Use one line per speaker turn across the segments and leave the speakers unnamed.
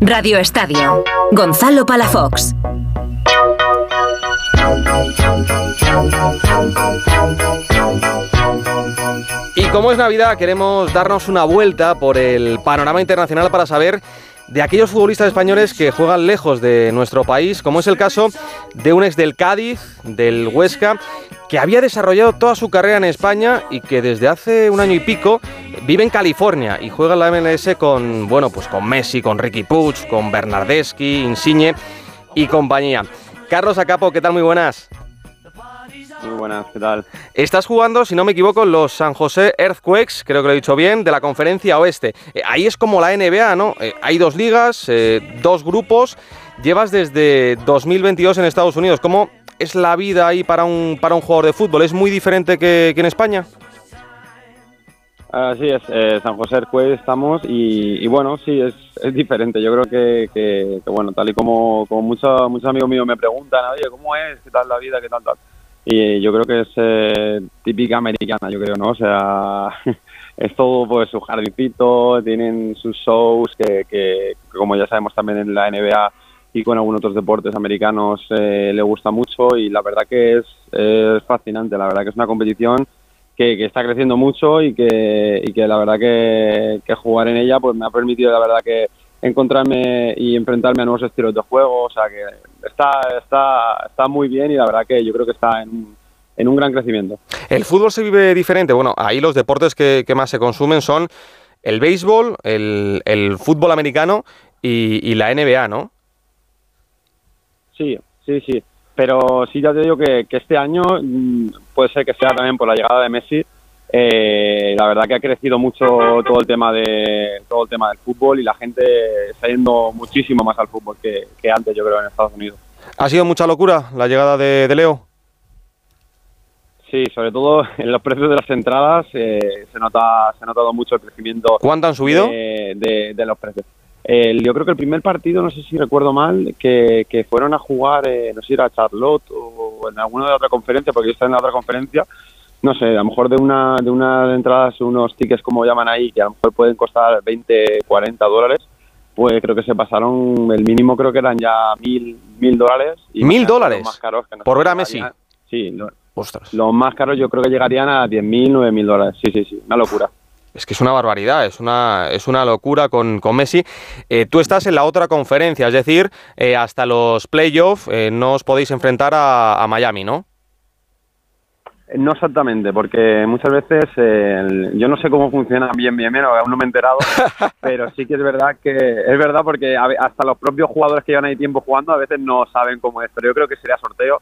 Radio Estadio. Gonzalo Palafox.
Y como es Navidad, queremos darnos una vuelta por el panorama internacional para saber de aquellos futbolistas españoles que juegan lejos de nuestro país, como es el caso de un ex del Cádiz, del Huesca, que había desarrollado toda su carrera en España y que desde hace un año y pico vive en California y juega en la MLS con, bueno, pues con Messi, con Ricky Puig, con Bernardeschi, Insigne y compañía. Carlos Acapo, ¿qué tal? Muy buenas.
Muy buenas, ¿qué tal?
Estás jugando, si no me equivoco, los San José Earthquakes, creo que lo he dicho bien, de la conferencia oeste. Eh, ahí es como la NBA, ¿no? Eh, hay dos ligas, eh, dos grupos. Llevas desde 2022 en Estados Unidos. ¿Cómo es la vida ahí para un, para un jugador de fútbol? ¿Es muy diferente que, en España?
Así es, San José Earthquakes estamos y, bueno, sí, es, es diferente. Yo creo que, bueno, tal y como, como muchos, muchos amigos míos me preguntan, oye, ¿cómo es? ¿Qué tal la vida? ¿Qué tal tal? y yo creo que es eh, típica americana, yo creo, ¿no? O sea, es todo pues su jardincito, tienen sus shows que, que, como ya sabemos también en la NBA y con algunos otros deportes americanos eh, le gusta mucho y la verdad que es, es fascinante, la verdad que es una competición que, que, está creciendo mucho y que, y que la verdad que, que jugar en ella pues me ha permitido la verdad que encontrarme y enfrentarme a nuevos estilos de juego, o sea que está, está, está muy bien y la verdad que yo creo que está en, en un gran crecimiento.
¿El fútbol se vive diferente? Bueno, ahí los deportes que, más se consumen son el béisbol, el, el fútbol americano y, y, la NBA, ¿no?
Sí, sí, sí. Pero sí, ya te digo que, que este año mm, puede ser que sea también por la llegada de Messi, eh, la verdad que ha crecido mucho todo el tema de todo el tema del fútbol y la gente está yendo muchísimo más al fútbol que, antes, yo creo, en Estados Unidos.
¿Ha sido mucha locura la llegada de, Leo?
Sí, sobre todo en los precios de las entradas eh, se nota se ha notado mucho el crecimiento.
¿Cuánto han subido?
De, los precios. Yo creo que el primer partido, no sé si recuerdo mal, que, fueron a jugar, eh, no sé si era Charlotte o en alguna de otra conferencia, porque yo estaba en la otra conferencia, no sé, a lo mejor de una de unas entradas, unos tickets como llaman ahí, que a lo mejor pueden costar 20, 40 dólares, pues creo que se pasaron, el mínimo creo que eran ya mil, mil dólares.
¿Mil dólares? ¿Por ver a Messi?
Sí, los más caros yo creo que llegarían a 10 mil, 9 mil dólares. Sí, sí, sí, una locura.
Es que es una barbaridad, es una, es una locura con, con Messi. Eh, tú estás en la otra conferencia, es decir, eh, hasta los playoffs eh, no os podéis enfrentar a Miami, ¿no?
No exactamente, porque muchas veces yo no sé cómo funciona bien, bien, bien, aún no me he enterado, pero sí que es verdad que es verdad porque hasta los propios jugadores que llevan ahí tiempo jugando a veces no saben cómo es, pero yo creo que sería sorteo.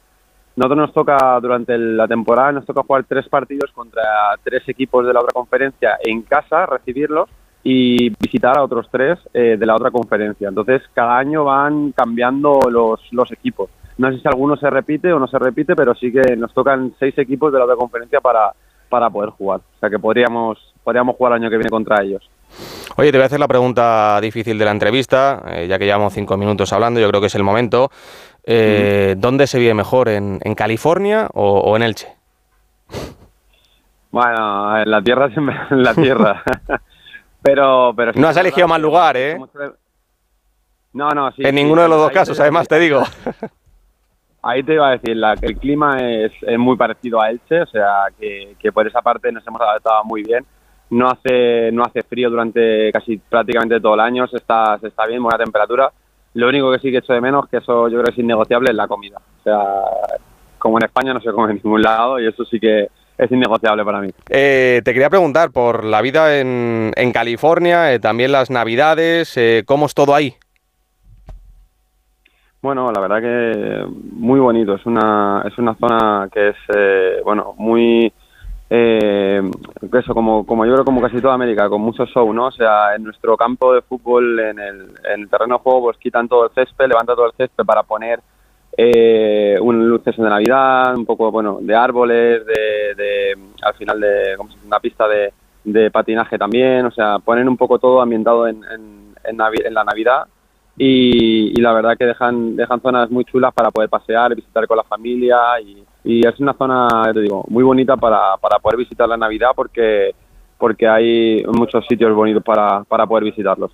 Nosotros nos toca durante la temporada, nos toca jugar tres partidos contra tres equipos de la otra conferencia en casa, recibirlos y visitar a otros tres eh, de la otra conferencia. Entonces, cada año van cambiando los, los equipos. No sé si alguno se repite o no se repite, pero sí que nos tocan seis equipos de la otra conferencia para, para poder jugar. O sea que podríamos, podríamos jugar el año que viene contra ellos.
Oye, te voy a hacer la pregunta difícil de la entrevista, eh, ya que llevamos cinco minutos hablando, yo creo que es el momento. Eh, ¿Dónde se vive mejor, en, en California o, en Elche?
Bueno, en la tierra siempre en la tierra. pero, pero
no has elegido mal lugar, ¿eh?
No, no, sí.
En ninguno de los dos casos, además te digo.
Ahí te iba a decir, la, que el clima es, muy parecido a Elche, o sea que, por esa parte nos hemos adaptado muy bien. No hace, no hace frío durante casi prácticamente todo el año, se está, se está bien, buena temperatura. Lo único que sí que echo de menos, que eso yo creo que es innegociable, es la comida. O sea, como en España no se come en ningún lado y eso sí que es innegociable para mí.
Eh, te quería preguntar por la vida en, en California, eh, también las navidades, eh, ¿cómo es todo ahí?
Bueno, la verdad que muy bonito. Es una, es una zona que es, eh, bueno, muy, eso, como, como yo creo como casi toda América, con mucho show, ¿no? O sea, en nuestro campo de fútbol, en el, en el terreno de juego, pues quitan todo el césped, levantan todo el césped para poner eh, un luces de Navidad, un poco, bueno, de árboles, de, de al final de, como una pista de, de patinaje también, o sea, ponen un poco todo ambientado en, en, en la Navidad y, la verdad que dejan, dejan zonas muy chulas para poder pasear, visitar con la familia y, es una zona, te digo, muy bonita para, para poder visitar la Navidad porque porque hay muchos sitios bonitos para, para poder visitarlos.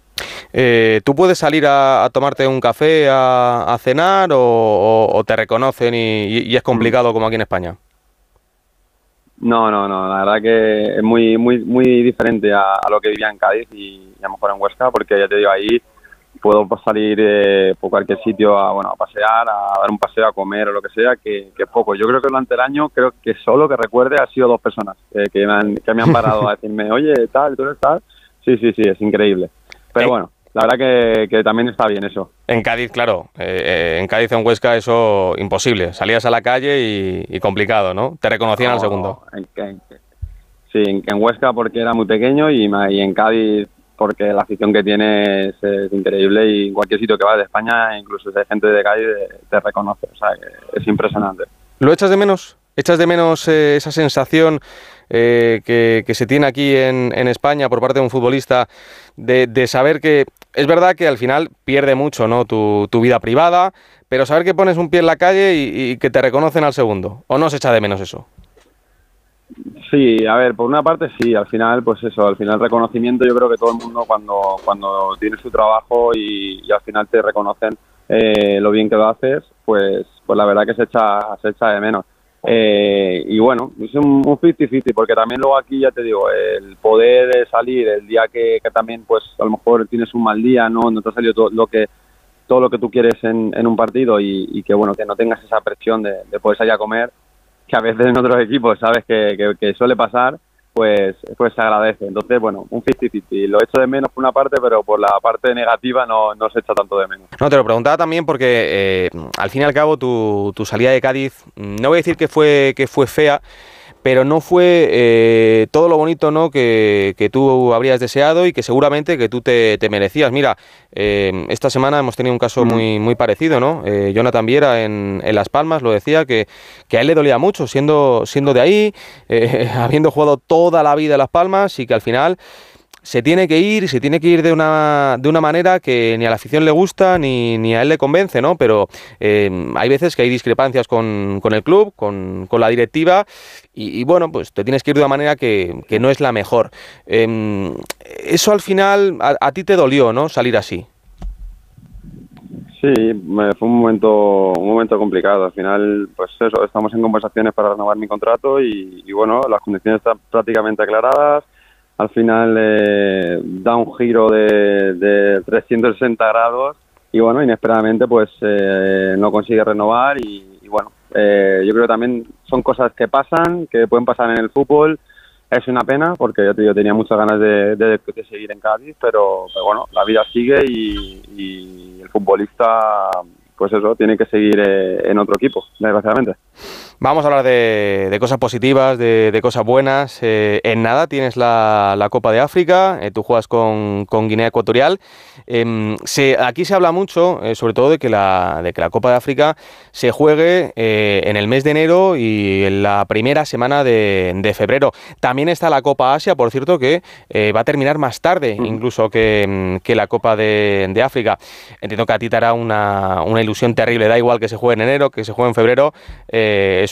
Eh, ¿Tú puedes salir a, tomarte un café, a, cenar o, te reconocen y, es complicado como aquí en España?
No, no, no, la verdad que es muy muy muy diferente a, lo que vivía en Cádiz y, a lo mejor en Huesca, porque ya te digo, ahí puedo salir eh, por cualquier sitio a, bueno, a pasear, a dar un paseo, a comer o lo que sea, que, poco. Yo creo que durante el año, creo que solo que recuerde ha sido dos personas eh, que, me han, que me han parado a decirme, oye, tal, tú eres tal. Sí, sí, sí, es increíble. Pero bueno, la verdad que, también está bien eso.
En Cádiz, claro, eh, en Cádiz, en Huesca, eso imposible. Salías a la calle y, complicado, ¿no? Te reconocían al segundo.
sí, en, Huesca porque era muy pequeño y, y en Cádiz porque la afición que tiene es, increíble y en cualquier sitio que vas de España, incluso si hay gente de calle, te reconoce. O sea, es impresionante.
¿Lo echas de menos? ¿Echas de menos eh, esa sensación eh, que, se tiene aquí en, España por parte de un futbolista de, saber que es verdad que al final pierde mucho ¿no? tu, vida privada, pero saber que pones un pie en la calle y, y que te reconocen al segundo? ¿O no se echa de menos eso?
Sí, a ver, por una parte sí, al final, pues eso, al final reconocimiento, yo creo que todo el mundo cuando, cuando tiene su trabajo y, al final te reconocen eh, lo bien que lo haces, pues, pues la verdad que se echa, se echa de menos. Eh, y bueno, es un 50-50, porque también luego aquí, ya te digo, el poder salir el día que, también, pues a lo mejor tienes un mal día, no, no te ha salido todo lo que todo lo que tú quieres en, en un partido y, que bueno que no tengas esa presión de, de poder salir a comer que a veces en otros equipos sabes que, que, suele pasar, pues, pues se agradece. Entonces, bueno, un 50-50. Lo echo de menos por una parte, pero por la parte negativa no, no se echa tanto de menos.
No, te lo preguntaba también porque eh, al fin y al cabo tu, tu salida de Cádiz, no voy a decir que fue, que fue fea, pero no fue eh, todo lo bonito ¿no? Que, tú habrías deseado y que seguramente que tú te, merecías. Mira, eh, esta semana hemos tenido un caso muy, muy parecido, ¿no? Eh, Jonathan Viera en, Las Palmas lo decía que, que, a él le dolía mucho siendo, siendo de ahí, habiendo jugado toda la vida en Las Palmas y que al final se tiene que ir, se tiene que ir de una, de una manera que ni a la afición le gusta ni, ni a él le convence, ¿no? Pero eh, hay veces que hay discrepancias con, con el club, con, con la directiva y, bueno, pues te tienes que ir de una manera que, que no es la mejor. Em, eso al final a, ti te dolió, ¿no? Salir así.
Sí, fue un momento, un momento complicado. Al final, pues eso, estamos en conversaciones para renovar mi contrato y, y bueno, las condiciones están prácticamente aclaradas al final eh, da un giro de, de, 360 grados y bueno, inesperadamente pues eh, no consigue renovar y, bueno, eh, yo creo que también son cosas que pasan, que pueden pasar en el fútbol. Es una pena porque yo tenía muchas ganas de, de, seguir en Cádiz, pero, bueno, la vida sigue y, y el futbolista pues eso, tiene que seguir en otro equipo, desgraciadamente.
Vamos a hablar de, cosas positivas, de, cosas buenas. Eh, en nada tienes la, Copa de África, eh, tú juegas con, Guinea Ecuatorial. Em, aquí se habla mucho, eh, sobre todo, de que, la, de que la Copa de África se juegue en el mes de enero y en la primera semana de, febrero. También está la Copa Asia, por cierto, que va a terminar más tarde, incluso que, la Copa de, África. Entiendo que a ti te hará una, ilusión terrible. Da igual que se juegue en enero, que se juegue en febrero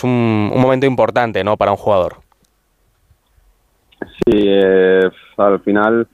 un, momento importante ¿no? para un jugador.
Sí, eh, al final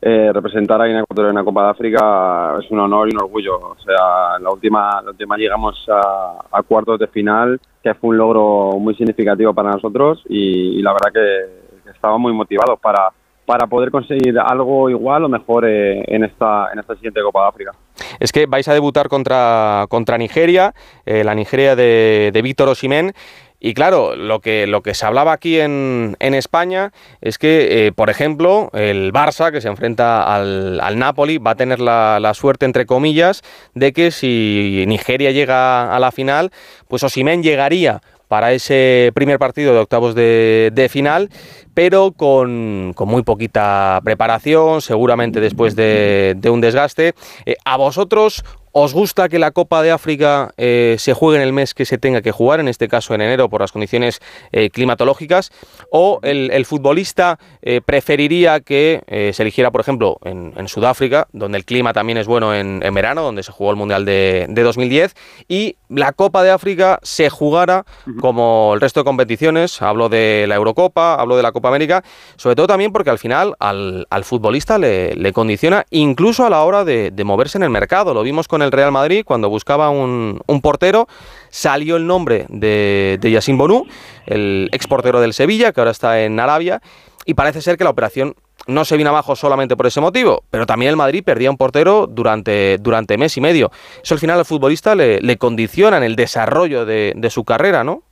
eh, representar a Guinea Ecuatorial en la Copa de África es un honor y un orgullo. O sea, en la última, la última llegamos a, cuartos de final, que fue un logro muy significativo para nosotros y, la verdad que, que estábamos muy motivados para, para poder conseguir algo igual o mejor eh, en, esta, en esta siguiente Copa de África.
Es que vais a debutar contra, contra Nigeria, la Nigeria de, Víctor Osimén. Y claro, lo que, lo que se hablaba aquí en, en España es que, eh, por ejemplo, el Barça, que se enfrenta al, al Napoli, va a tener la, la, suerte, entre comillas, de que si Nigeria llega a la final, pues Osimén llegaría para ese primer partido de octavos de final, pero con, con, muy poquita preparación, seguramente después de, de un desgaste. Eh, ¿A vosotros ¿Os gusta que la Copa de África eh, se juegue en el mes que se tenga que jugar, en este caso en enero por las condiciones eh, climatológicas? ¿O el, futbolista eh, preferiría que se eligiera, por ejemplo, en, Sudáfrica, donde el clima también es bueno en, verano, donde se jugó el Mundial de, 2010, y la Copa de África se jugara como el resto de competiciones? Hablo de la Eurocopa, hablo de la Copa América, sobre todo también porque al final al, futbolista le, condiciona incluso a la hora de, moverse en el mercado. Lo vimos con el Real Madrid cuando buscaba un, portero, salió el nombre de, de Yassin Bonú, el exportero del Sevilla, que ahora está en Arabia, y parece ser que la operación no se vino abajo solamente por ese motivo, pero también el Madrid perdía un portero durante, durante mes y medio. Eso al final al futbolista le, condiciona en el desarrollo de, su carrera, ¿no?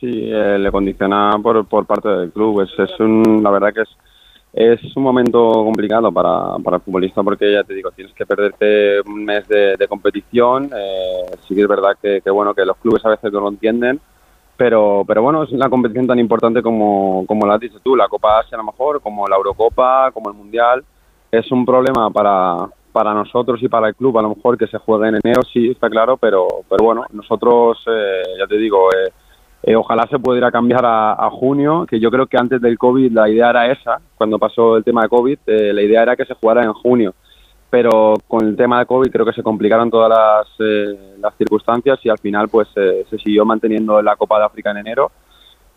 Sí, eh, le condiciona por, por parte del club. Es, es un, la verdad que es, es un momento complicado para, para el futbolista porque ya te digo, tienes que perderte un mes de, competición. Eh, sí que es verdad que, bueno que los clubes a veces no lo entienden pero, pero bueno, es una competición tan importante como, como la has dicho tú, la Copa Asia a lo mejor, como la Eurocopa, como el Mundial. Es un problema para, para nosotros y para el club, a lo mejor que se juegue en enero, sí, está claro, pero, pero bueno, nosotros, eh, ya te digo, eh, eh, ojalá se pudiera cambiar a, a, junio, que yo creo que antes del COVID la idea era esa, cuando pasó el tema de COVID, la idea era que se jugara en junio pero con el tema de COVID creo que se complicaron todas las, eh, circunstancias y al final pues eh, se siguió manteniendo la Copa de África en enero.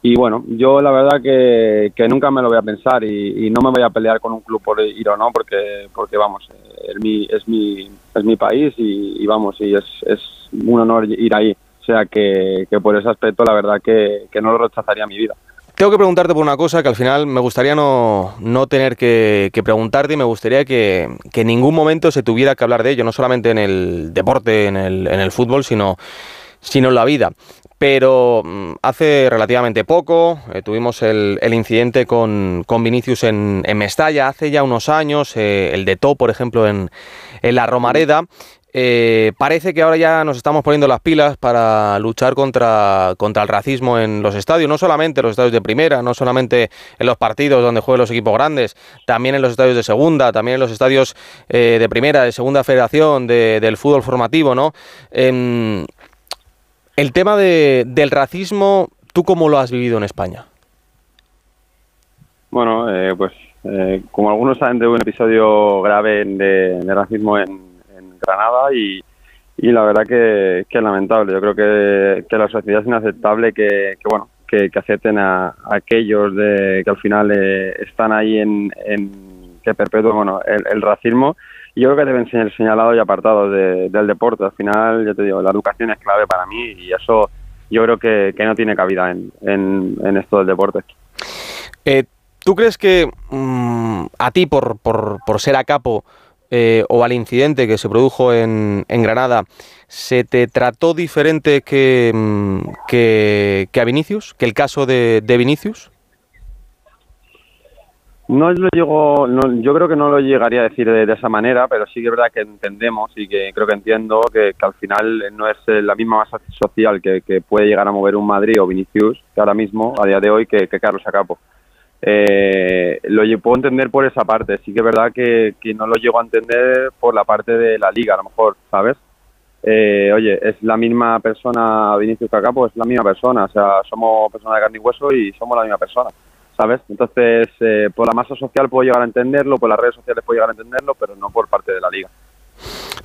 Y bueno, yo la verdad que, nunca me lo voy a pensar y, no me voy a pelear con un club por ir o no, porque, porque vamos, eh, es, mi, es, mi, es mi país y, vamos, y es, es un honor ir ahí. Sea que, que por ese aspecto la verdad que, que no lo rechazaría mi vida.
Tengo que preguntarte por una cosa que al final me gustaría no, no tener que, preguntarte y me gustaría que, en ningún momento se tuviera que hablar de ello, no solamente en el deporte, en el, en el fútbol, sino, sino en la vida. Pero mm, hace relativamente poco eh, tuvimos el, el, incidente con, con Vinicius en, en, Mestalla, hace ya unos años, eh, el de To, por ejemplo, en, en la Romareda. Eh, parece que ahora ya nos estamos poniendo las pilas para luchar contra, contra el racismo en los estadios, no solamente en los estadios de primera, no solamente en los partidos donde juegan los equipos grandes, también en los estadios de segunda, también en los estadios eh, de primera, de segunda federación, del fútbol formativo, ¿no? Em, el tema del racismo, ¿tú cómo lo has vivido en España?
Bueno, eh, pues como algunos saben de un episodio grave de racismo en, Granada y, y la verdad que, es lamentable. Yo creo que, que, la sociedad es inaceptable que, bueno, que, acepten a, aquellos de, que al final eh, están ahí en, que perpetúan bueno, el, racismo. Y yo creo que deben ser señalados y apartados del deporte. Al final, ya te digo, la educación es clave para mí y eso yo creo que, no tiene cabida en, en, esto del deporte.
Eh, ¿Tú crees que mm, a ti, por, por, por ser a capo, eh, o al incidente que se produjo en, en, Granada, ¿se te trató diferente que, mm, que, a Vinicius, que el caso de, Vinicius?
No lo llego, yo creo que no lo llegaría a decir de, esa manera, pero sí que es verdad que entendemos y que creo que entiendo que, al final no es la misma masa social que, puede llegar a mover un Madrid o Vinicius que ahora mismo, a día de hoy, que, Carlos Acapo eh, lo puedo entender por esa parte. Sí que es verdad que, no lo llego a entender por la parte de la liga, a lo mejor, ¿sabes? Eh, oye, es la misma persona Vinicius Cacapo, es la misma persona, o sea, somos personas de carne y hueso y somos la misma persona, ¿sabes? Entonces, eh, por la masa social puedo llegar a entenderlo, por las redes sociales puedo llegar a entenderlo, pero no por parte de la liga.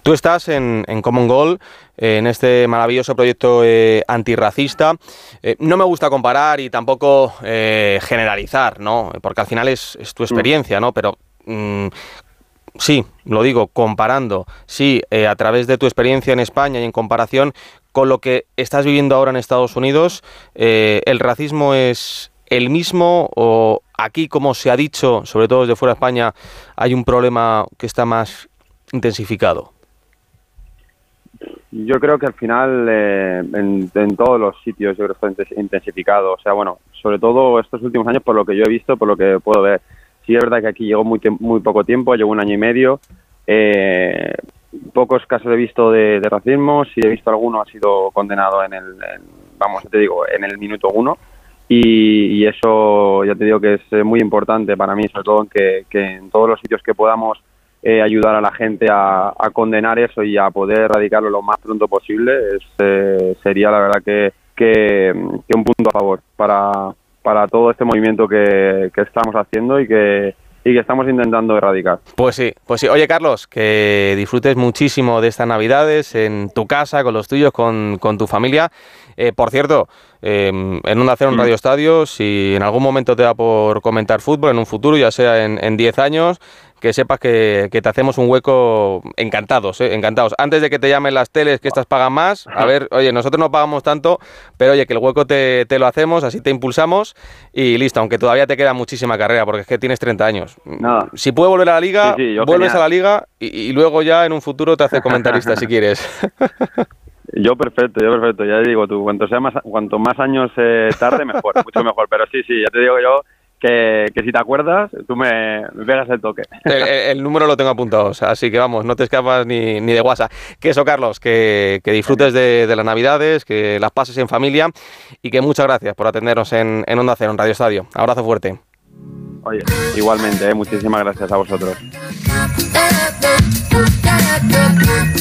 Tú estás en, Common Goal, en este maravilloso proyecto eh, antirracista. Eh, no me gusta comparar y tampoco eh, generalizar, ¿no? Porque al final es, tu mm. experiencia, ¿no? Pero mm, sí, lo digo, comparando, sí, a través de tu experiencia en España y en comparación con lo que estás viviendo ahora en Estados Unidos, ¿el racismo es el mismo o aquí, como se ha dicho, sobre todo desde fuera de España, hay un problema que está más intensificado?
Yo creo que al final eh, en, todos los sitios yo creo que está intensificado. O sea, bueno, sobre todo estos últimos años por lo que yo he visto, por lo que puedo ver. Sí es verdad que aquí llegó muy, muy poco tiempo, llegó un año y medio. Eh, pocos casos he visto de, racismo, si he visto alguno ha sido condenado en el, vamos, te digo, en el minuto uno. Y, eso ya te digo que es muy importante para mí, sobre todo en que en todos los sitios que podamos eh, ayudar a la gente a, condenar eso y a poder erradicarlo lo más pronto posible, eh, sería la verdad que, que, un punto a favor para, para todo este movimiento que, estamos haciendo y que, y que estamos intentando erradicar.
Pues sí, pues sí. Oye, Carlos, que disfrutes muchísimo de estas Navidades en tu casa, con los tuyos, con, con tu familia. Eh, por cierto, em, en un hacer un mm. Radio Estadio, si en algún momento te da por comentar fútbol en un futuro, ya sea en 10 años, que sepas que, te hacemos un hueco encantados, ¿eh? encantados. Antes de que te llamen las teles que estas pagan más, a ver, oye, nosotros no pagamos tanto, pero oye, que el hueco te, lo hacemos, así te impulsamos y listo, aunque todavía te queda muchísima carrera, porque es que tienes 30 años. Nada. Si puedes volver a la liga, vuelves a la liga y, luego ya en un futuro te hace comentarista si quieres.
Yo perfecto, yo perfecto, ya te digo tú, cuanto, sea más, cuanto más años eh, tarde, mejor, mucho mejor, pero sí, sí, ya te digo yo que, si te acuerdas, tú me, pegas el toque.
El, número lo tengo apuntado, así que vamos, no te escapas ni, de WhatsApp. Que eso, Carlos, que, disfrutes de, las Navidades, que las pases en familia y que muchas gracias por atendernos en, en Onda Cero, en Radio Estadio. Abrazo fuerte.
Oye, igualmente, ¿eh? muchísimas gracias a vosotros.